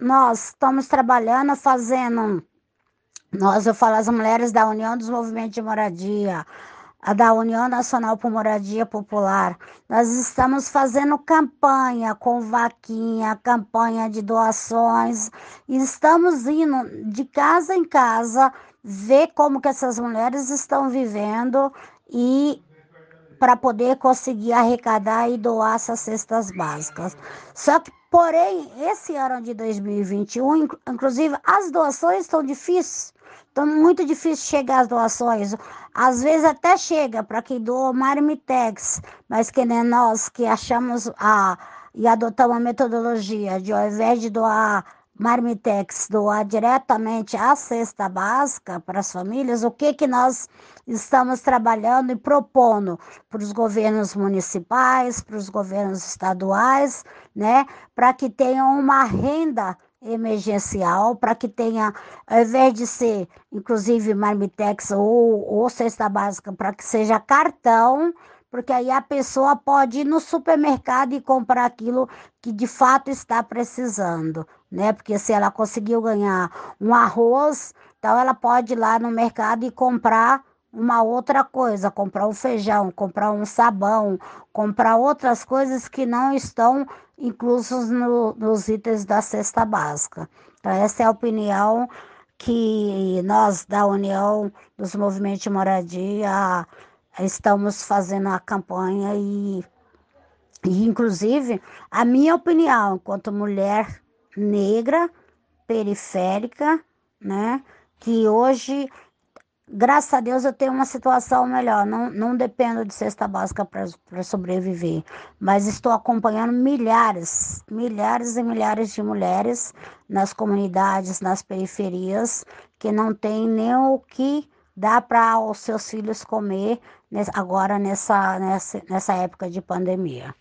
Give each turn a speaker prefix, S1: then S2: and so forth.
S1: nós estamos trabalhando, fazendo, nós, eu falo as mulheres da União dos Movimentos de Moradia, a da União Nacional por Moradia Popular. Nós estamos fazendo campanha com vaquinha, campanha de doações, estamos indo de casa em casa ver como que essas mulheres estão vivendo e para poder conseguir arrecadar e doar essas cestas básicas. Só que, porém, esse ano de 2021, inclusive, as doações estão difíceis. Então, muito difícil chegar as doações. Às vezes até chega para quem doa Marmitex, mas que nem nós que achamos a, e adotamos a metodologia de ao invés de doar Marmitex, doar diretamente a cesta básica para as famílias, o que, que nós estamos trabalhando e propondo para os governos municipais, para os governos estaduais, né, para que tenham uma renda emergencial para que tenha, ao invés de ser, inclusive, marmitex ou, ou cesta básica, para que seja cartão, porque aí a pessoa pode ir no supermercado e comprar aquilo que de fato está precisando, né? Porque se ela conseguiu ganhar um arroz, então ela pode ir lá no mercado e comprar uma outra coisa, comprar um feijão, comprar um sabão, comprar outras coisas que não estão inclusos no, nos itens da cesta básica. Então, essa é a opinião que nós da União dos Movimentos de Moradia estamos fazendo a campanha e, e inclusive, a minha opinião, enquanto mulher negra, periférica, né, que hoje graças a Deus eu tenho uma situação melhor. Não, não dependo de cesta básica para sobreviver. Mas estou acompanhando milhares, milhares e milhares de mulheres nas comunidades, nas periferias, que não tem nem o que dar para os seus filhos comer agora nessa, nessa, nessa época de pandemia.